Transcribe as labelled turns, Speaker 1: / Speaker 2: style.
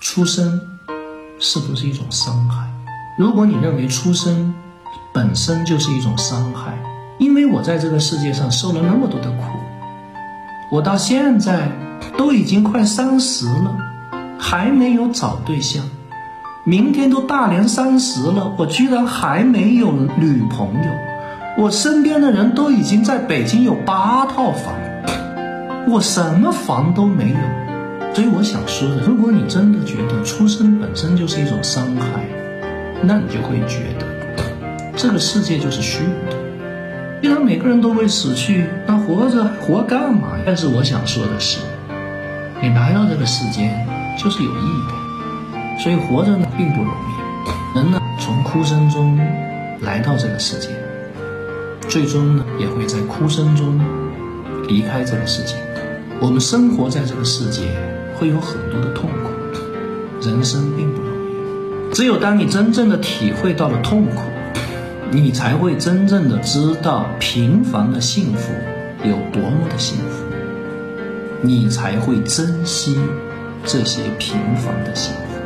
Speaker 1: 出生是不是一种伤害？如果你认为出生本身就是一种伤害，因为我在这个世界上受了那么多的苦，我到现在都已经快三十了，还没有找对象，明天都大年三十了，我居然还没有女朋友，我身边的人都已经在北京有八套房，我什么房都没有。所以我想说的，如果你真的觉得出生本身就是一种伤害，那你就会觉得这个世界就是虚无的。既然每个人都会死去，那活着活干嘛？但是我想说的是，你来到这个世间就是有意义的，所以活着呢并不容易。人呢从哭声中来到这个世界，最终呢也会在哭声中离开这个世界。我们生活在这个世界。会有很多的痛苦，人生并不容易。只有当你真正的体会到了痛苦，你才会真正的知道平凡的幸福有多么的幸福，你才会珍惜这些平凡的幸福。